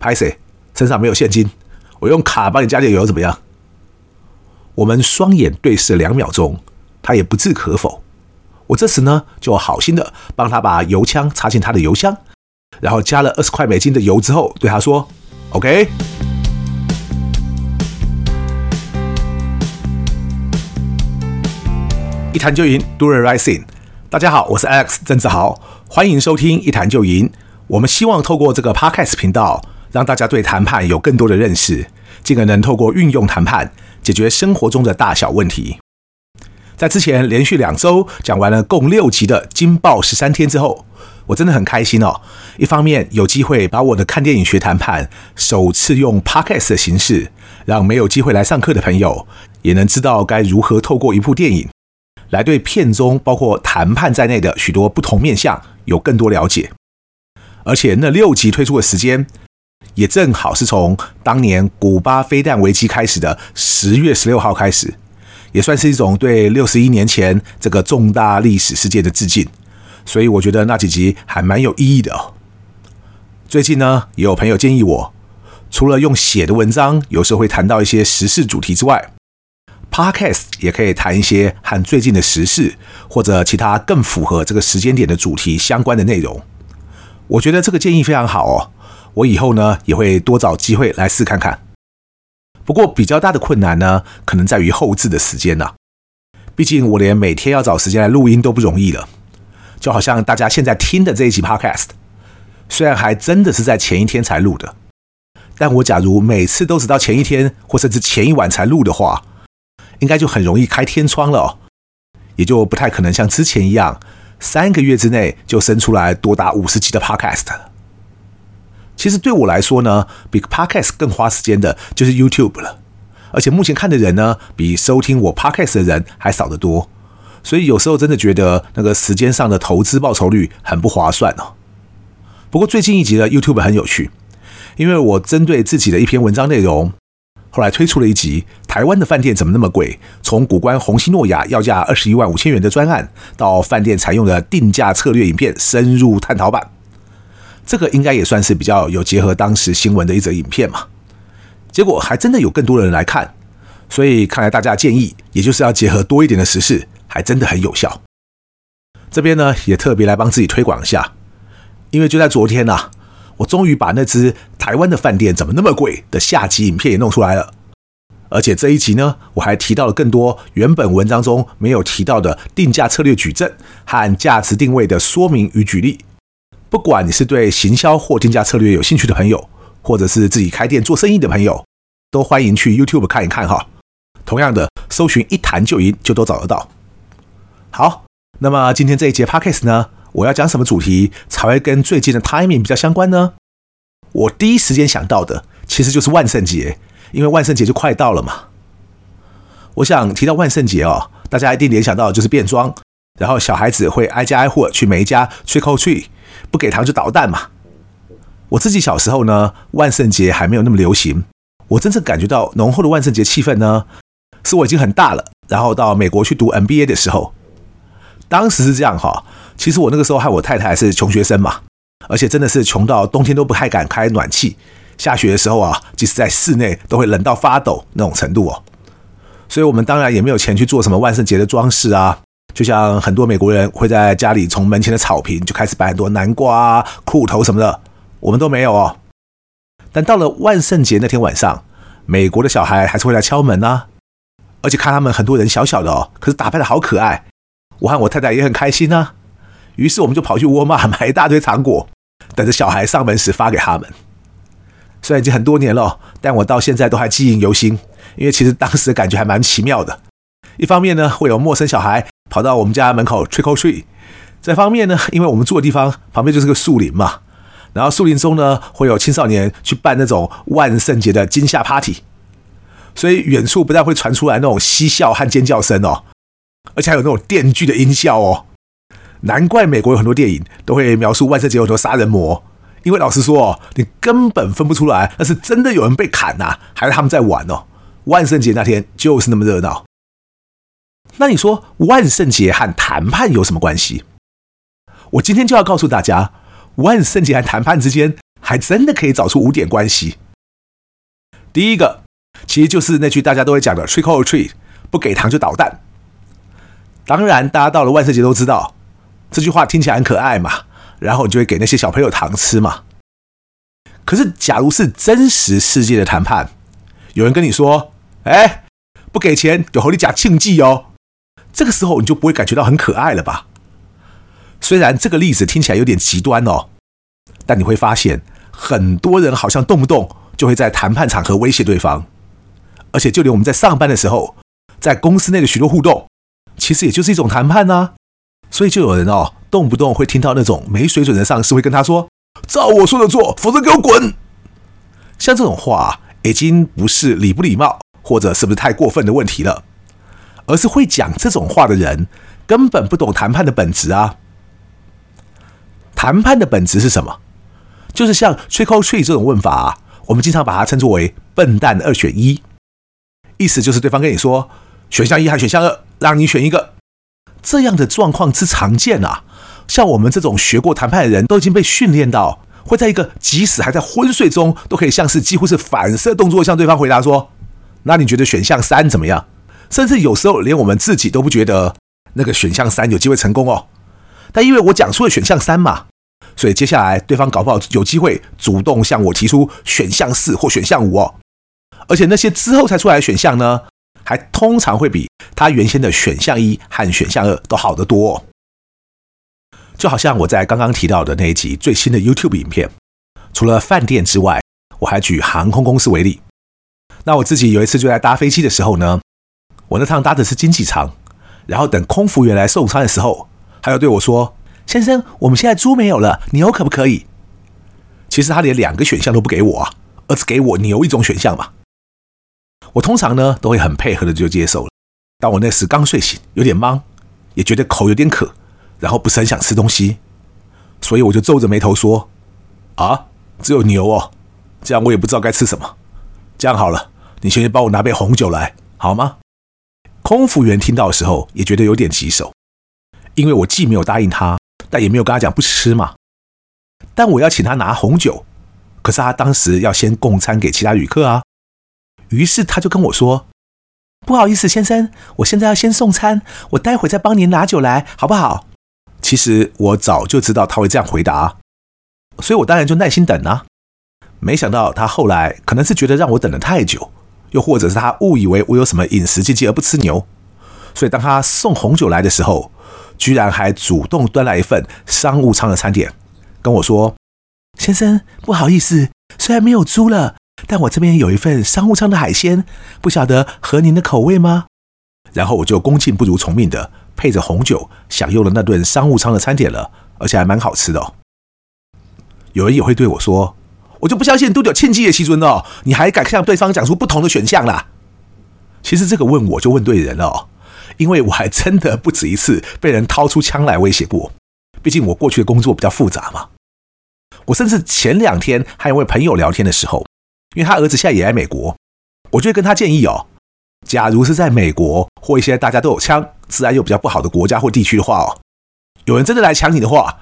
拍谢，身上没有现金，我用卡帮你加点油怎么样？我们双眼对视两秒钟，他也不置可否。我这时呢，就好心的帮他把油枪插进他的油箱，然后加了二十块美金的油之后，对他说：“OK。”一谈就赢，Do the right thing。大家好，我是 Alex 郑志豪，欢迎收听一谈就赢。我们希望透过这个 Podcast 频道，让大家对谈判有更多的认识，尽可能透过运用谈判解决生活中的大小问题。在之前连续两周讲完了共六集的《惊爆十三天》之后，我真的很开心哦。一方面有机会把我的看电影学谈判首次用 Podcast 的形式，让没有机会来上课的朋友也能知道该如何透过一部电影。来对片中包括谈判在内的许多不同面向有更多了解，而且那六集推出的时间也正好是从当年古巴飞弹危机开始的十月十六号开始，也算是一种对六十一年前这个重大历史事件的致敬，所以我觉得那几集还蛮有意义的哦。最近呢，也有朋友建议我，除了用写的文章，有时候会谈到一些时事主题之外。Podcast 也可以谈一些和最近的时事或者其他更符合这个时间点的主题相关的内容。我觉得这个建议非常好哦，我以后呢也会多找机会来试看看。不过比较大的困难呢，可能在于后置的时间呐。毕竟我连每天要找时间来录音都不容易了。就好像大家现在听的这一集 Podcast，虽然还真的是在前一天才录的，但我假如每次都只到前一天或甚至前一晚才录的话，应该就很容易开天窗了哦，也就不太可能像之前一样，三个月之内就生出来多达五十集的 Podcast。其实对我来说呢，比 Podcast 更花时间的就是 YouTube 了，而且目前看的人呢，比收听我 Podcast 的人还少得多，所以有时候真的觉得那个时间上的投资报酬率很不划算哦。不过最近一集的 YouTube 很有趣，因为我针对自己的一篇文章内容。后来推出了一集《台湾的饭店怎么那么贵》，从谷关红星诺亚要价二十一万五千元的专案，到饭店采用的定价策略影片深入探讨版，这个应该也算是比较有结合当时新闻的一则影片嘛。结果还真的有更多的人来看，所以看来大家建议，也就是要结合多一点的时事，还真的很有效。这边呢也特别来帮自己推广一下，因为就在昨天呐、我终于把那支台湾的饭店怎么那么贵的下集影片也弄出来了，而且这一集呢，我还提到了更多原本文章中没有提到的定价策略矩阵和价值定位的说明与举例。不管你是对行销或定价策略有兴趣的朋友，或者是自己开店做生意的朋友，都欢迎去 YouTube 看一看哈。同样的，搜寻一谈就赢就都找得到。好，那么今天这一节 Podcast 呢，我要讲什么主题才会跟最近的 timing 比较相关呢？我第一时间想到的其实就是万圣节，因为万圣节就快到了嘛。我想提到万圣节哦，大家一定联想到的就是变装，然后小孩子会挨家挨户去每一家 trick or treat，不给糖就捣蛋嘛。我自己小时候呢，万圣节还没有那么流行，我真正感觉到浓厚的万圣节气氛呢，是我已经很大了，然后到美国去读 MBA 的时候，当时是这样哈。其实我那个时候和我太太是穷学生嘛，而且真的是穷到冬天都不太敢开暖气，下雪的时候啊，即使在室内都会冷到发抖那种程度哦。所以我们当然也没有钱去做什么万圣节的装饰啊，就像很多美国人会在家里从门前的草坪就开始摆很多南瓜、骷髅头什么的，我们都没有哦。但到了万圣节那天晚上，美国的小孩还是会来敲门啊，而且看他们很多人小小的哦，可是打扮的好可爱，我和我太太也很开心啊。于是我们就跑去沃尔玛买一大堆糖果，等着小孩上门时发给他们。虽然已经很多年了，但我到现在都还记忆犹新，因为其实当时的感觉还蛮奇妙的。一方面呢，会有陌生小孩跑到我们家门口 trick or treat；再方面呢，因为我们住的地方旁边就是个树林嘛，然后树林中呢会有青少年去办那种万圣节的惊吓 party，所以远处不但会传出来那种嬉笑和尖叫声哦，而且还有那种电锯的音效哦。难怪美国有很多电影都会描述万圣节有很多杀人魔，因为老实说哦，你根本分不出来那是真的有人被砍呐，还是他们在玩哦。万圣节那天就是那么热闹。那你说万圣节和谈判有什么关系？我今天就要告诉大家，万圣节和谈判之间还真的可以找出五点关系。第一个，其实就是那句大家都会讲的 “trick or treat”，不给糖就捣蛋。当然，大家到了万圣节都知道这句话听起来很可爱嘛，然后你就会给那些小朋友糖吃嘛。可是，假如是真实世界的谈判，有人跟你说：“哎，不给钱有狐狸假庆忌哦。”这个时候你就不会感觉到很可爱了吧？虽然这个例子听起来有点极端哦，但你会发现很多人好像动不动就会在谈判场合威胁对方，而且就连我们在上班的时候，在公司内的许多互动，其实也就是一种谈判呢。所以就有人哦，动不动会听到那种没水准的上司会跟他说：“照我说的做，否则给我滚。”像这种话已经不是礼不礼貌，或者是不是太过分的问题了。而是会讲这种话的人，根本不懂谈判的本质啊！谈判的本质是什么？就是像 trick or treat 这种问法啊，我们经常把它称作为“笨蛋二选一”，意思就是对方跟你说选项一和选项二，让你选一个。这样的状况之常见啊！像我们这种学过谈判的人都已经被训练到，会在一个即使还在昏睡中，都可以像是几乎是反射动作向对方回答说：“那你觉得选项三怎么样？”甚至有时候连我们自己都不觉得那个选项三有机会成功哦，但因为我讲出了选项三嘛，所以接下来对方搞不好有机会主动向我提出选项四或选项五哦，而且那些之后才出来的选项呢，还通常会比他原先的选项一和选项二都好得多哦。就好像我在刚刚提到的那一集最新的 YouTube 影片，除了饭店之外，我还举航空公司为例。那我自己有一次就在搭飞机的时候呢。我那趟搭的是经济舱，然后等空服员来送餐的时候，他又对我说：“先生，我们现在猪没有了，牛可不可以？”其实他连两个选项都不给我啊，而只给我牛一种选项嘛。我通常呢都会很配合的就接受了。但我那时刚睡醒，有点懵，也觉得口有点渴，然后不是很想吃东西，所以我就皱着眉头说：“啊，只有牛哦，这样我也不知道该吃什么。这样好了，你先去帮我拿杯红酒来，好吗？”空服员听到的时候也觉得有点棘手，因为我既没有答应他，但也没有跟他讲不吃嘛。但我要请他拿红酒，可是他当时要先供餐给其他旅客啊。于是他就跟我说：“不好意思，先生，我现在要先送餐，我待会再帮您拿酒来，好不好？”其实我早就知道他会这样回答，所以我当然就耐心等啊。没想到他后来可能是觉得让我等了太久。又或者是他误以为我有什么饮食禁忌而不吃牛，所以当他送红酒来的时候，居然还主动端来一份商务舱的餐点，跟我说：“先生，不好意思，虽然没有猪了，但我这边有一份商务舱的海鲜，不晓得合您的口味吗？”然后我就恭敬不如从命的配着红酒享用了那顿商务舱的餐点了，而且还蛮好吃的哦。有人也会对我说。我就不相信都有庆忌的西尊哦，你还敢向对方讲出不同的选项啦？其实这个问我就问对人了哦，因为我还真的不止一次被人掏出枪来威胁过。毕竟我过去的工作比较复杂嘛。我甚至前两天还有位朋友聊天的时候，因为他儿子现在也在美国，我就会跟他建议哦，假如是在美国或一些大家都有枪、治安又比较不好的国家或地区的话哦，有人真的来抢你的话，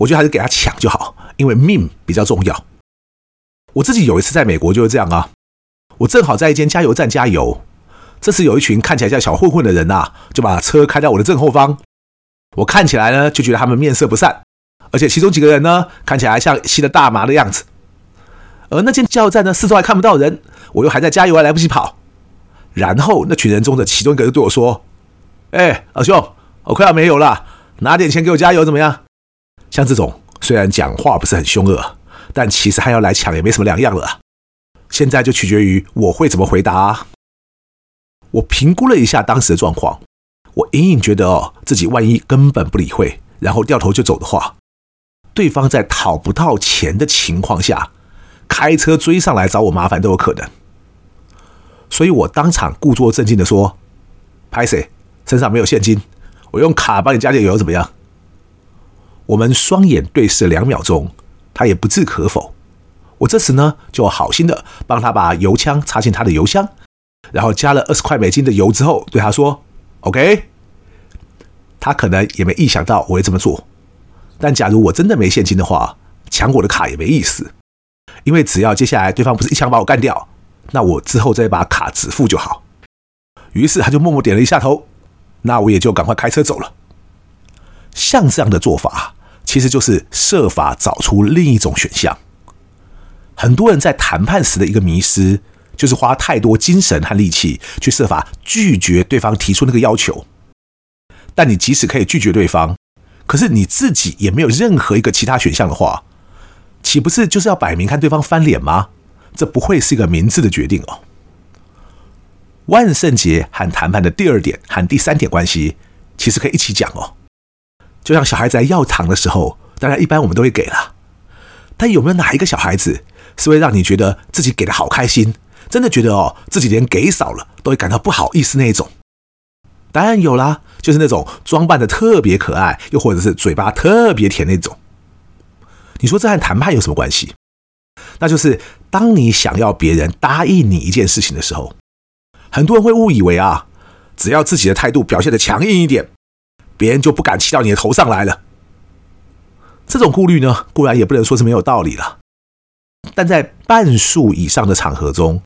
我觉得还是给他抢就好，因为命比较重要。我自己有一次在美国就是这样啊，我正好在一间加油站加油，这时有一群看起来像小混混的人呐，就把车开到我的正后方。我看起来呢就觉得他们面色不善，而且其中几个人呢看起来像吸了大麻的样子。而那间加油站呢四周还看不到人，我又还在加油，还来不及跑。然后那群人中的其中一个就对我说：“哎，老兄，我快要没油了，拿点钱给我加油怎么样？”像这种虽然讲话不是很凶恶。但其实还要来抢也没什么两样了。现在就取决于我会怎么回答。我评估了一下当时的状况，我隐隐觉得哦，自己万一根本不理会，然后掉头就走的话，对方在讨不到钱的情况下，开车追上来找我麻烦都有可能。所以我当场故作镇静地说：“拍谢，身上没有现金，我用卡帮你加点油怎么样？”我们双眼对视两秒钟。他也不置可否，我这时呢就好心的帮他把油枪插进他的油箱，然后加了二十块美金的油之后，对他说：“OK。”他可能也没意想到我会这么做，但假如我真的没现金的话，抢我的卡也没意思，因为只要接下来对方不是一枪把我干掉，那我之后再把卡止付就好。于是他就默默点了一下头，那我也就赶快开车走了。像这样的做法，其实就是设法找出另一种选项。很多人在谈判时的一个迷失，就是花太多精神和力气去设法拒绝对方提出那个要求。但你即使可以拒绝对方，可是你自己也没有任何一个其他选项的话，岂不是就是要摆明看对方翻脸吗？这不会是一个明智的决定哦。万圣节和谈判的第二点和第三点关系，其实可以一起讲哦。就像小孩子在要糖的时候，当然一般我们都会给了，但有没有哪一个小孩子是会让你觉得自己给的好开心，真的觉得哦自己连给少了都会感到不好意思那一种？当然有啦，就是那种装扮的特别可爱，又或者是嘴巴特别甜那种。你说这和谈判有什么关系？那就是当你想要别人答应你一件事情的时候，很多人会误以为啊，只要自己的态度表现的强硬一点，别人就不敢骑到你的头上来了。这种顾虑呢，固然也不能说是没有道理了，但在半数以上的场合中，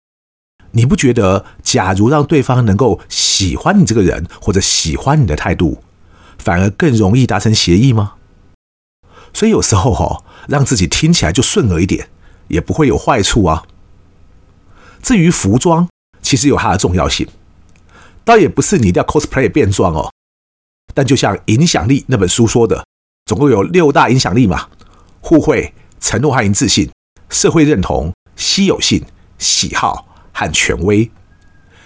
你不觉得，假如让对方能够喜欢你这个人，或者喜欢你的态度，反而更容易达成协议吗？所以有时候哈，让自己听起来就顺耳一点，也不会有坏处啊。至于服装，其实有它的重要性，倒也不是你一定要 cosplay 变装哦。但就像《影响力》那本书说的，总共有六大影响力嘛：互惠、承诺和一致性、社会认同、稀有性、喜好。和权威，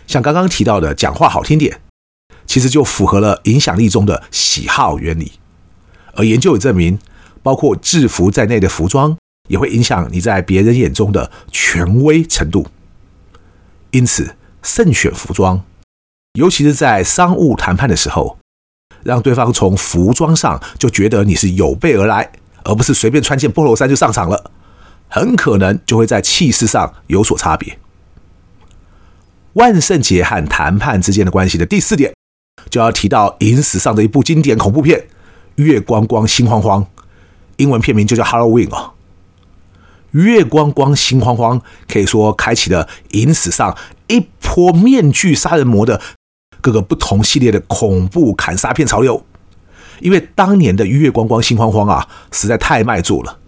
像刚刚提到的，讲话好听点，其实就符合了影响力中的喜好原理。而研究也证明，包括制服在内的服装也会影响你在别人眼中的权威程度。因此，慎选服装，尤其是在商务谈判的时候，让对方从服装上就觉得你是有备而来，而不是随便穿件 Polo 衫就上场了，很可能就会在气势上有所差别。万圣节和谈判之间的关系的第四点，就要提到影史上的一部经典恐怖片《月光光心慌慌》，英文片名就叫 Halloween 哦。月光光心慌慌可以说开启了影史上一波面具杀人魔的各个不同系列的恐怖砍杀片潮流，因为当年的月光光心慌慌啊，实在太卖座了，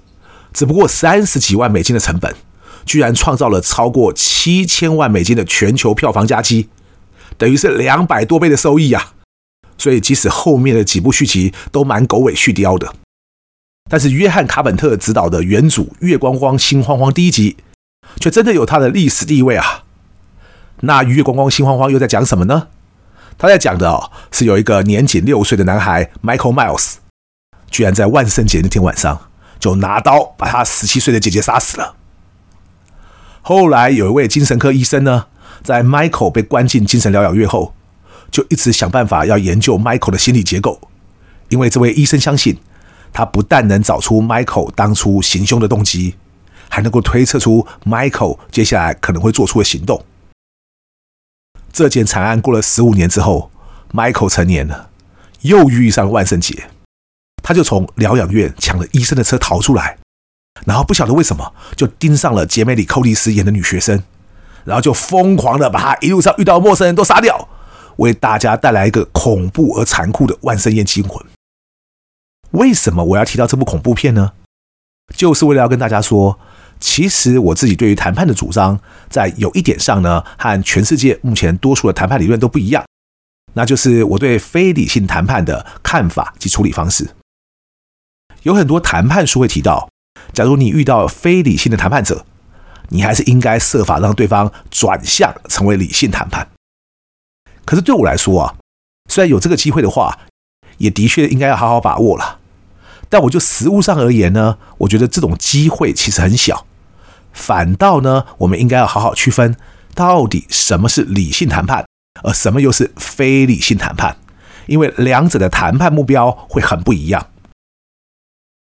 只不过三十几万美金的成本。居然创造了超过七千万美金的全球票房佳绩，等于是两百多倍的收益啊！所以即使后面的几部续集都蛮狗尾续貂的，但是约翰卡本特执导的原主《月光光心慌慌》第一集，却真的有它的历史地位啊！那《月光光心慌慌》又在讲什么呢？他在讲的哦，是有一个年仅六岁的男孩 Michael Miles，居然在万圣节那天晚上就拿刀把他十七岁的姐姐杀死了。后来有一位精神科医生呢，在 Michael 被关进精神疗养院后，就一直想办法要研究 Michael 的心理结构，因为这位医生相信，他不但能找出 Michael 当初行凶的动机，还能够推测出 Michael 接下来可能会做出的行动。这件惨案过了十五年之后，Michael 成年了，又遇上万圣节，他就从疗养院抢了医生的车逃出来。然后不晓得为什么就盯上了杰梅里·寇蒂斯演的女学生，然后就疯狂的把她一路上遇到的陌生人都杀掉，为大家带来一个恐怖而残酷的万圣夜惊魂。为什么我要提到这部恐怖片呢？就是为了要跟大家说，其实我自己对于谈判的主张，在有一点上呢，和全世界目前多数的谈判理论都不一样，那就是我对非理性谈判的看法及处理方式。有很多谈判书会提到。假如你遇到非理性的谈判者，你还是应该设法让对方转向成为理性谈判。可是对我来说啊，虽然有这个机会的话，也的确应该要好好把握了。但我就实务上而言呢，我觉得这种机会其实很小。反倒呢，我们应该要好好区分到底什么是理性谈判，而什么又是非理性谈判，因为两者的谈判目标会很不一样。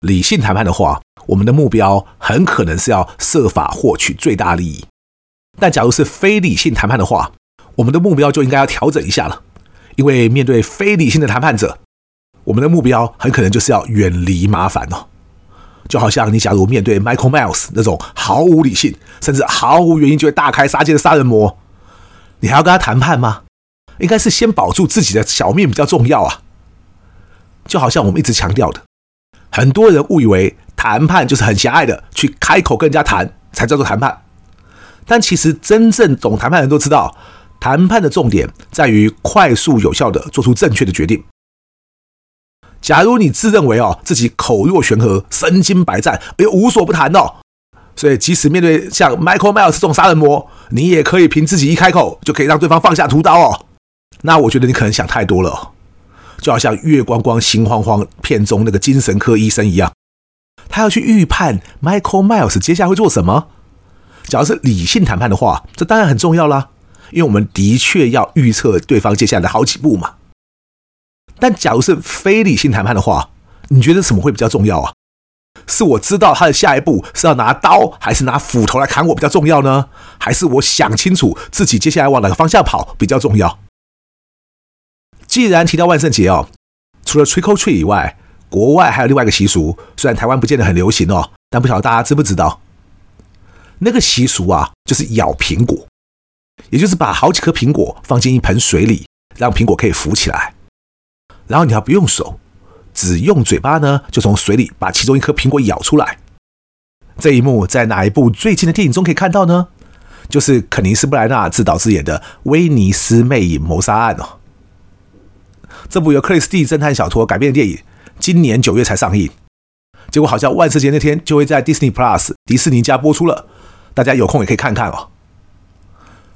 理性谈判的话，我们的目标很可能是要设法获取最大利益。但假如是非理性谈判的话，我们的目标就应该要调整一下了。因为面对非理性的谈判者，我们的目标很可能就是要远离麻烦哦。就好像你假如面对 Michael Miles 那种毫无理性，甚至毫无原因就会大开杀戒的杀人魔，你还要跟他谈判吗？应该是先保住自己的小命比较重要啊。就好像我们一直强调的，很多人误以为谈判就是很狭隘的去开口跟人家谈才叫做谈判，但其实真正懂谈判的人都知道，谈判的重点在于快速有效的做出正确的决定。假如你自认为哦自己口若悬河、身经百战，哎呦无所不谈哦，所以即使面对像 Michael Myers 这种杀人魔，你也可以凭自己一开口就可以让对方放下屠刀哦，那我觉得你可能想太多了。就好像月光光心慌慌片中那个精神科医生一样，他要去预判 Michael Myers 接下来会做什么。假如是理性谈判的话，这当然很重要啦，因为我们的确要预测对方接下来的好几步嘛。但假如是非理性谈判的话，你觉得什么会比较重要啊？是我知道他的下一步是要拿刀还是拿斧头来砍我比较重要呢？还是我想清楚自己接下来往哪个方向跑比较重要？既然提到万圣节哦，除了 Trick or Treat 以外，国外还有另外一个习俗，虽然台湾不见得很流行哦，但不晓得大家知不知道？那个习俗啊，就是咬苹果，也就是把好几颗苹果放进一盆水里，让苹果可以浮起来，然后你要不用手，只用嘴巴呢，就从水里把其中一颗苹果咬出来。这一幕在哪一部最近的电影中可以看到呢？就是肯尼斯·布莱纳自导自演的《威尼斯魅影谋杀案》哦。这部由克里斯蒂侦探小说改编的电影，今年九月才上映，结果好像万圣节那天就会在 Disney Plus 迪士尼家播出了，大家有空也可以看看哦。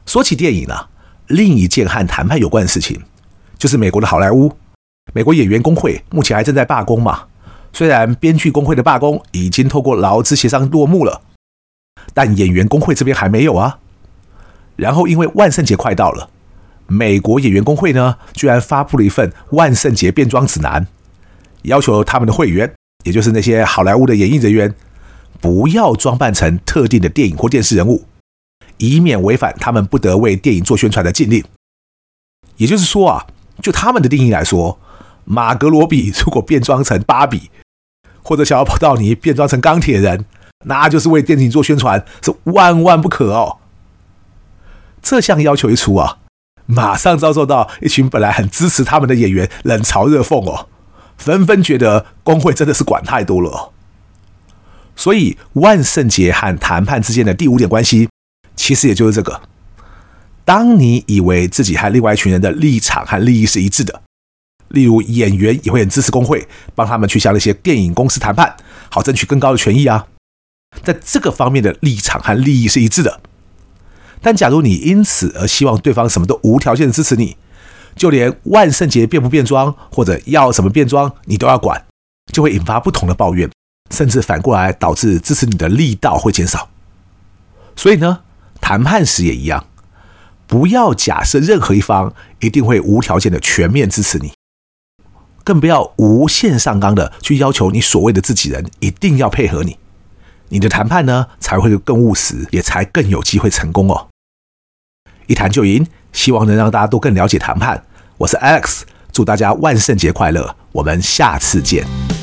说起电影啊，另一件和谈判有关的事情，就是美国的好莱坞，美国演员工会目前还正在罢工嘛。虽然编剧工会的罢工已经透过劳资协商落幕了，但演员工会这边还没有啊。然后因为万圣节快到了。美国演员工会呢，居然发布了一份万圣节变装指南，要求他们的会员，也就是那些好莱坞的演艺人员，不要装扮成特定的电影或电视人物，以免违反他们不得为电影做宣传的禁令。也就是说啊，就他们的定义来说，马格罗比如果变装成芭比，或者小跑道尼变装成钢铁人，那就是为电影做宣传，是万万不可哦。这项要求一出啊。马上遭受到一群本来很支持他们的演员冷嘲热讽哦，纷纷觉得工会真的是管太多了。所以万圣节和谈判之间的第五点关系，其实也就是这个：当你以为自己和另外一群人的立场和利益是一致的，例如演员也会很支持工会，帮他们去向那些电影公司谈判，好争取更高的权益啊，在这个方面的立场和利益是一致的。但假如你因此而希望对方什么都无条件的支持你，就连万圣节变不变装或者要什么变装你都要管，就会引发不同的抱怨，甚至反过来导致支持你的力道会减少。所以呢，谈判时也一样，不要假设任何一方一定会无条件的全面支持你，更不要无限上纲的去要求你所谓的自己人一定要配合你。你的谈判呢，才会更务实，也才更有机会成功哦。一谈就赢，希望能让大家都更了解谈判。我是 Alex，祝大家万圣节快乐，我们下次见。